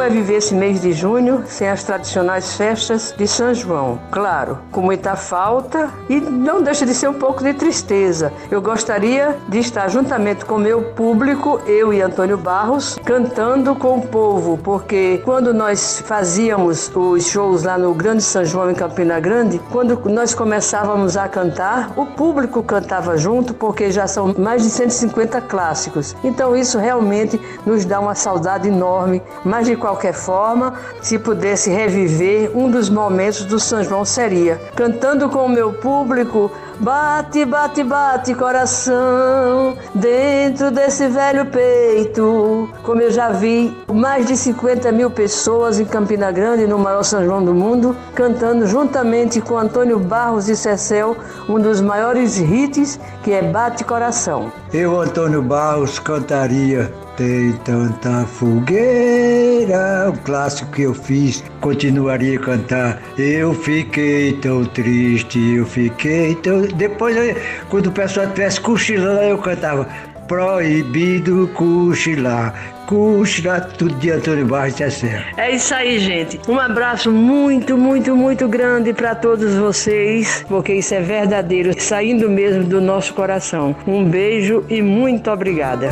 é viver esse mês de junho sem as tradicionais festas de São João? Claro, com muita falta e não deixa de ser um pouco de tristeza. Eu gostaria de estar juntamente com meu público, eu e Antônio Barros, cantando com o povo, porque quando nós fazíamos os shows lá no Grande São João em Campina Grande, quando nós começávamos a cantar, o público cantava junto, porque já são mais de 150 clássicos. Então isso realmente nos dá uma saudade enorme, mas de qualquer forma, se pudesse reviver um dos momentos do São João seria cantando com o meu público Bate, bate, bate coração dentro desse velho peito. Como eu já vi mais de 50 mil pessoas em Campina Grande, no maior São João do mundo, cantando juntamente com Antônio Barros e Cecel um dos maiores hits que é Bate Coração. Eu, Antônio Barros, cantaria tem tanta fogueira, o clássico que eu fiz, continuaria a cantar. Eu fiquei tão triste, eu fiquei tão. Depois, quando o pessoal estivesse cochilando, eu cantava. Proibido cochilar, cochilar, tudo de Antônio Barros é certo. É isso aí, gente. Um abraço muito, muito, muito grande para todos vocês, porque isso é verdadeiro, saindo mesmo do nosso coração. Um beijo e muito obrigada.